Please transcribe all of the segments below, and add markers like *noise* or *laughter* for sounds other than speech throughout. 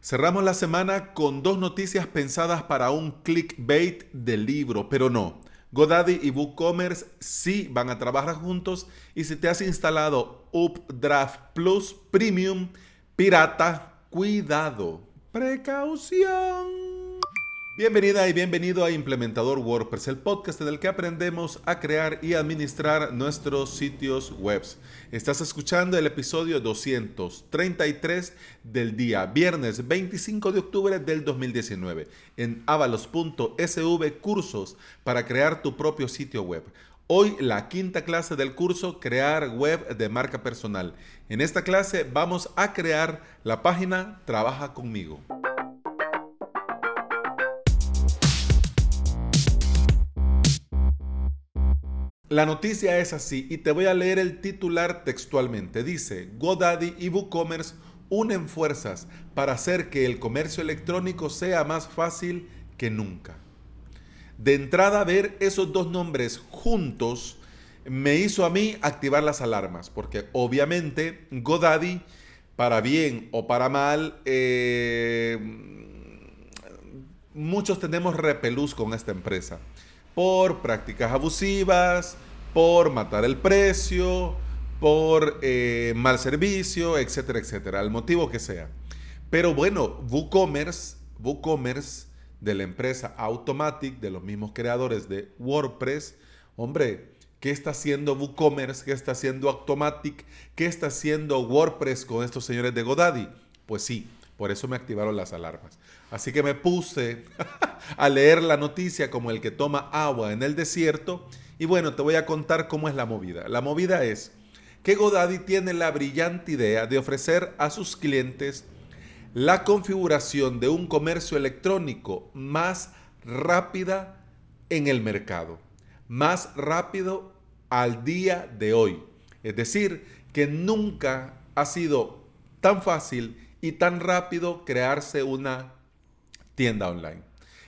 Cerramos la semana con dos noticias pensadas para un clickbait del libro, pero no. GoDaddy y WooCommerce sí van a trabajar juntos y si te has instalado Updraft Plus Premium Pirata, cuidado, precaución. Bienvenida y bienvenido a Implementador WordPress, el podcast en el que aprendemos a crear y administrar nuestros sitios web. Estás escuchando el episodio 233 del día viernes 25 de octubre del 2019 en avalos.sv cursos para crear tu propio sitio web. Hoy la quinta clase del curso Crear web de marca personal. En esta clase vamos a crear la página Trabaja conmigo. La noticia es así y te voy a leer el titular textualmente. Dice, GoDaddy y WooCommerce unen fuerzas para hacer que el comercio electrónico sea más fácil que nunca. De entrada, ver esos dos nombres juntos me hizo a mí activar las alarmas, porque obviamente GoDaddy, para bien o para mal, eh, muchos tenemos repelús con esta empresa por prácticas abusivas, por matar el precio, por eh, mal servicio, etcétera, etcétera, el motivo que sea. Pero bueno, WooCommerce, WooCommerce de la empresa Automatic, de los mismos creadores de WordPress, hombre, ¿qué está haciendo WooCommerce? ¿Qué está haciendo Automatic? ¿Qué está haciendo WordPress con estos señores de Godaddy? Pues sí, por eso me activaron las alarmas. Así que me puse *laughs* a leer la noticia como el que toma agua en el desierto. Y bueno, te voy a contar cómo es la movida. La movida es que Godaddy tiene la brillante idea de ofrecer a sus clientes la configuración de un comercio electrónico más rápida en el mercado. Más rápido al día de hoy. Es decir, que nunca ha sido tan fácil y tan rápido crearse una tienda online.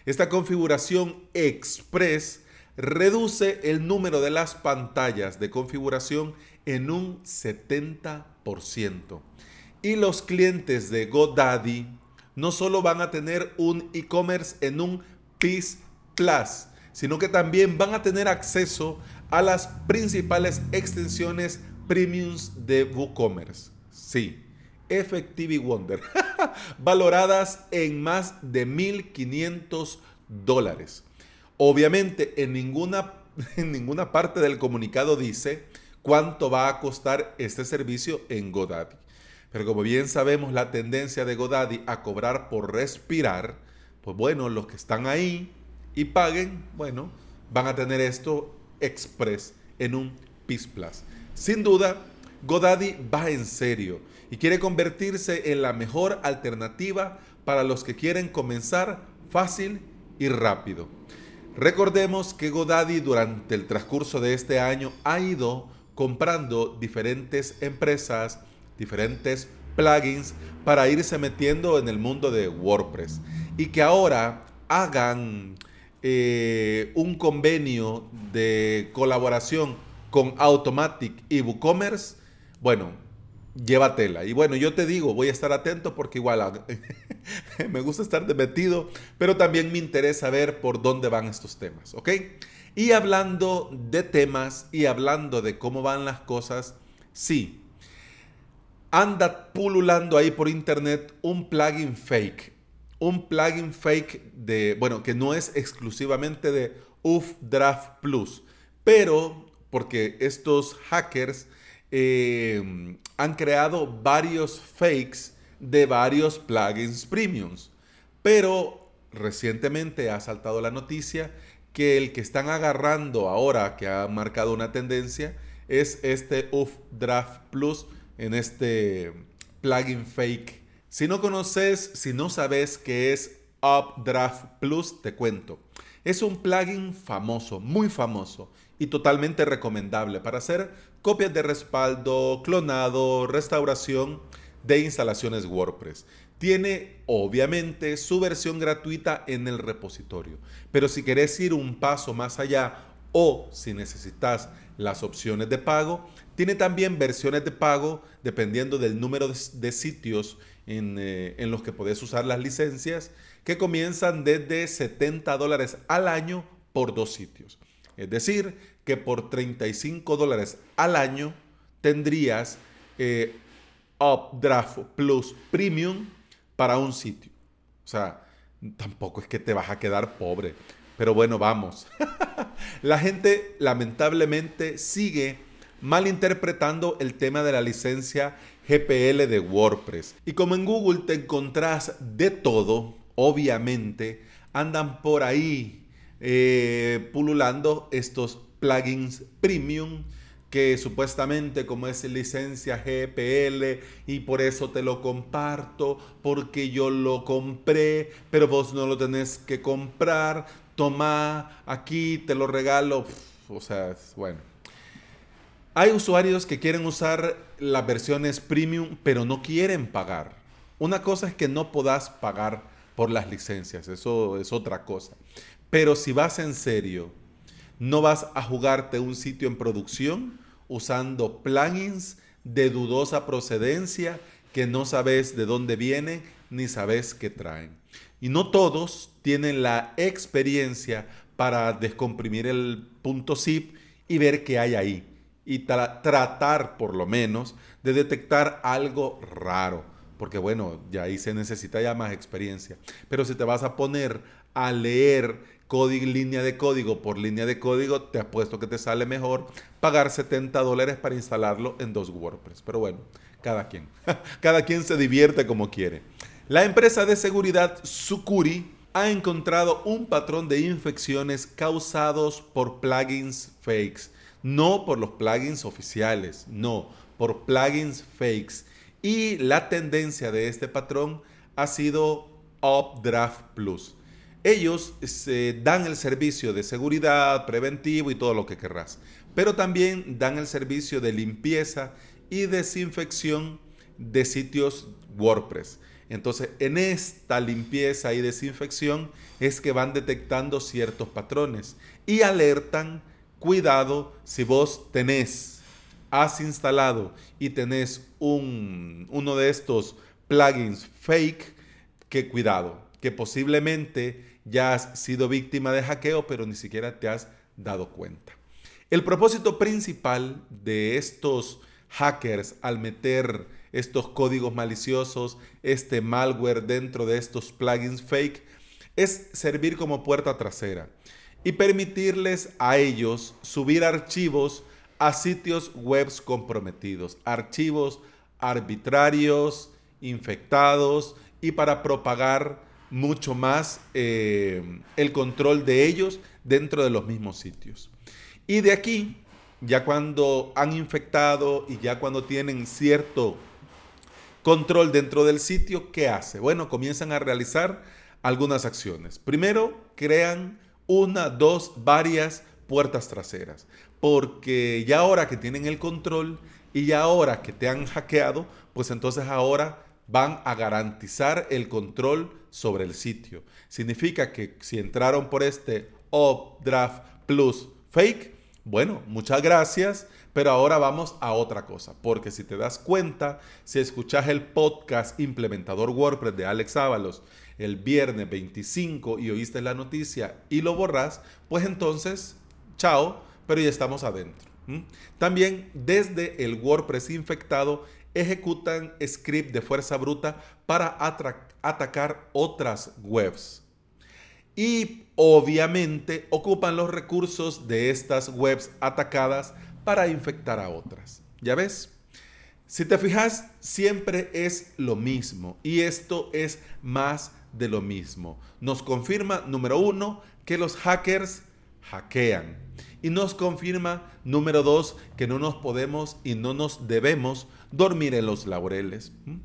Esta configuración express reduce el número de las pantallas de configuración en un 70%. Y los clientes de GoDaddy no solo van a tener un e-commerce en un PIS Plus, sino que también van a tener acceso a las principales extensiones premiums de WooCommerce. Sí, Effective Wonder, *laughs* valoradas en más de 1.500 dólares. Obviamente en ninguna, *laughs* en ninguna parte del comunicado dice cuánto va a costar este servicio en Godaddy. Pero como bien sabemos la tendencia de Godaddy a cobrar por respirar, pues bueno, los que están ahí y paguen, bueno, van a tener esto express en un PIS Plus. Sin duda, Godaddy va en serio y quiere convertirse en la mejor alternativa para los que quieren comenzar fácil y rápido. Recordemos que Godaddy durante el transcurso de este año ha ido comprando diferentes empresas, diferentes plugins para irse metiendo en el mundo de WordPress y que ahora hagan eh, un convenio de colaboración con Automatic y WooCommerce bueno, llévatela. Y bueno, yo te digo, voy a estar atento porque igual *laughs* me gusta estar metido, pero también me interesa ver por dónde van estos temas, ¿ok? Y hablando de temas y hablando de cómo van las cosas, sí, anda pululando ahí por internet un plugin fake. Un plugin fake de, bueno, que no es exclusivamente de UF Draft Plus, pero porque estos hackers eh, han creado varios fakes de varios plugins premiums. Pero recientemente ha saltado la noticia que el que están agarrando ahora, que ha marcado una tendencia, es este UF Draft Plus en este plugin fake. Si no conoces, si no sabes qué es Updraft Plus, te cuento. Es un plugin famoso, muy famoso y totalmente recomendable para hacer copias de respaldo, clonado, restauración de instalaciones WordPress. Tiene obviamente su versión gratuita en el repositorio, pero si querés ir un paso más allá o si necesitas las opciones de pago, tiene también versiones de pago dependiendo del número de, sitios eh, en, los que podés usar las licencias que comienzan desde 70 dólares al año por dos sitios. Es decir, que por 35 dólares al año tendrías eh, Updraft Plus Premium para un sitio. O sea, tampoco es que te vas a quedar pobre. Pero bueno, vamos. *laughs* la gente lamentablemente sigue malinterpretando el tema de la licencia GPL de WordPress. Y como en Google te encontrás de todo, obviamente andan por ahí eh, pululando estos plugins premium que supuestamente como es licencia GPL y por eso te lo comparto, porque yo lo compré, pero vos no lo tenés que comprar, toma, aquí te lo regalo, o sea, bueno. Hay usuarios que quieren usar las versiones premium, pero no quieren pagar. Una cosa es que no podás pagar por las licencias, eso es otra cosa. Pero si vas en serio, no vas a jugarte un sitio en producción, usando plugins de dudosa procedencia que no sabes de dónde vienen ni sabes qué traen. Y no todos tienen la experiencia para descomprimir el punto zip y ver qué hay ahí. Y tratar por lo menos de detectar algo raro. Porque bueno, ya ahí se necesita ya más experiencia. Pero si te vas a poner a leer línea de código por línea de código, te apuesto que te sale mejor pagar 70 dólares para instalarlo en dos WordPress. Pero bueno, cada quien. *laughs* cada quien se divierte como quiere. La empresa de seguridad Sucuri ha encontrado un patrón de infecciones causados por plugins fakes. No por los plugins oficiales, no, por plugins fakes. Y la tendencia de este patrón ha sido Updraft Plus. Ellos se dan el servicio de seguridad, preventivo y todo lo que querrás, pero también dan el servicio de limpieza y desinfección de sitios WordPress. Entonces, en esta limpieza y desinfección es que van detectando ciertos patrones y alertan, cuidado, si vos tenés, has instalado y tenés un, uno de estos plugins fake, que cuidado, que posiblemente ya has sido víctima de hackeo, pero ni siquiera te has dado cuenta. El propósito principal de estos hackers al meter estos códigos maliciosos, este malware dentro de estos plugins fake, es servir como puerta trasera y permitirles a ellos subir archivos a sitios web comprometidos, archivos arbitrarios, infectados y para propagar mucho más eh, el control de ellos dentro de los mismos sitios. Y de aquí, ya cuando han infectado y ya cuando tienen cierto control dentro del sitio, ¿qué hace? Bueno, comienzan a realizar algunas acciones. Primero, crean una, dos, varias puertas traseras, porque ya ahora que tienen el control y ya ahora que te han hackeado, pues entonces ahora van a garantizar el control sobre el sitio. Significa que si entraron por este Updraft Plus Fake, bueno, muchas gracias, pero ahora vamos a otra cosa, porque si te das cuenta, si escuchas el podcast Implementador WordPress de Alex Ábalos el viernes 25 y oíste la noticia y lo borras, pues entonces, chao, pero ya estamos adentro. También desde el WordPress infectado ejecutan script de fuerza bruta para atacar otras webs. Y obviamente ocupan los recursos de estas webs atacadas para infectar a otras. ¿Ya ves? Si te fijas, siempre es lo mismo. Y esto es más de lo mismo. Nos confirma, número uno, que los hackers hackean. Y nos confirma, número dos, que no nos podemos y no nos debemos dormir en los laureles. ¿Mm?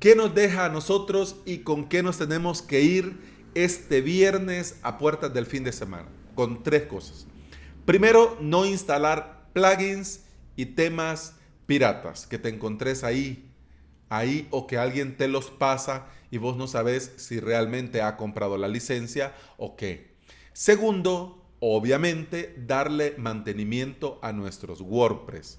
¿Qué nos deja a nosotros y con qué nos tenemos que ir este viernes a puertas del fin de semana? Con tres cosas. Primero, no instalar plugins y temas piratas que te encontres ahí, ahí o que alguien te los pasa y vos no sabes si realmente ha comprado la licencia o qué. Segundo, obviamente, darle mantenimiento a nuestros WordPress.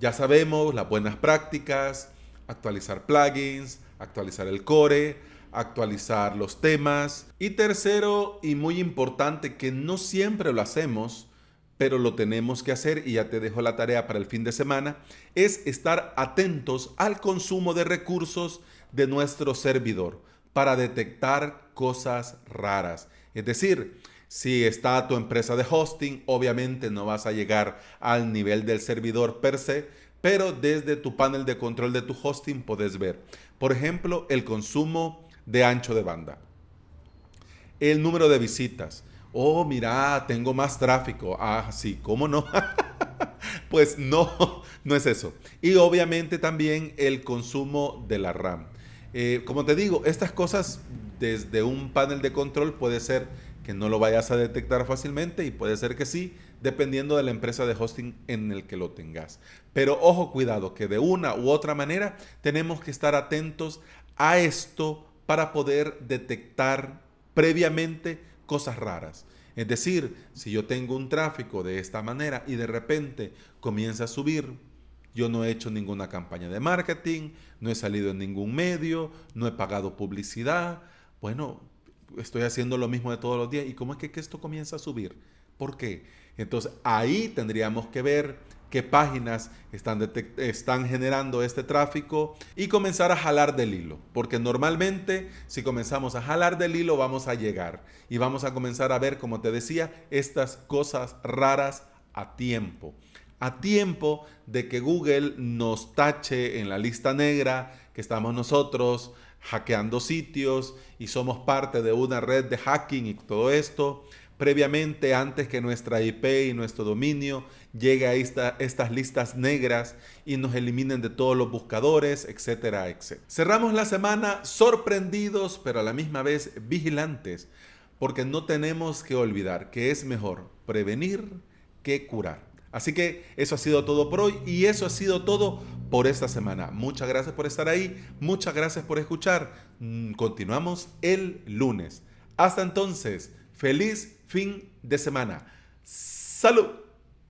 Ya sabemos las buenas prácticas, actualizar plugins, actualizar el core, actualizar los temas. Y tercero, y muy importante, que no siempre lo hacemos, pero lo tenemos que hacer y ya te dejo la tarea para el fin de semana, es estar atentos al consumo de recursos de nuestro servidor para detectar cosas raras. Es decir, si está tu empresa de hosting, obviamente no vas a llegar al nivel del servidor per se, pero desde tu panel de control de tu hosting puedes ver, por ejemplo, el consumo de ancho de banda, el número de visitas. Oh, mira, tengo más tráfico. Ah, sí, ¿cómo no? *laughs* pues no, *laughs* no es eso. Y obviamente también el consumo de la RAM. Eh, como te digo, estas cosas desde un panel de control puede ser que no lo vayas a detectar fácilmente y puede ser que sí, dependiendo de la empresa de hosting en el que lo tengas. Pero ojo, cuidado, que de una u otra manera tenemos que estar atentos a esto para poder detectar previamente cosas raras. Es decir, si yo tengo un tráfico de esta manera y de repente comienza a subir, yo no he hecho ninguna campaña de marketing, no he salido en ningún medio, no he pagado publicidad. Bueno, estoy haciendo lo mismo de todos los días. ¿Y cómo es que, esto comienza a subir? ¿Por qué? Entonces ahí tendríamos que ver qué páginas están, generando este tráfico y comenzar a jalar del hilo. Porque normalmente si comenzamos a jalar del hilo vamos a llegar y vamos a comenzar a ver, como te decía, estas cosas raras a tiempo a tiempo de que Google nos tache en la lista negra que estamos nosotros hackeando sitios y somos parte de una red de hacking y todo esto previamente antes que nuestra IP y nuestro dominio llegue a estas listas negras y nos eliminen de todos los buscadores, etcétera, etcétera. Cerramos la semana sorprendidos, pero a la misma vez vigilantes, porque no tenemos que olvidar que es mejor prevenir que curar. Así que eso ha sido todo por hoy y eso ha sido todo por esta semana. Muchas gracias por estar ahí, muchas gracias por escuchar. Mm, continuamos el lunes. Hasta entonces, feliz fin de semana. Salud.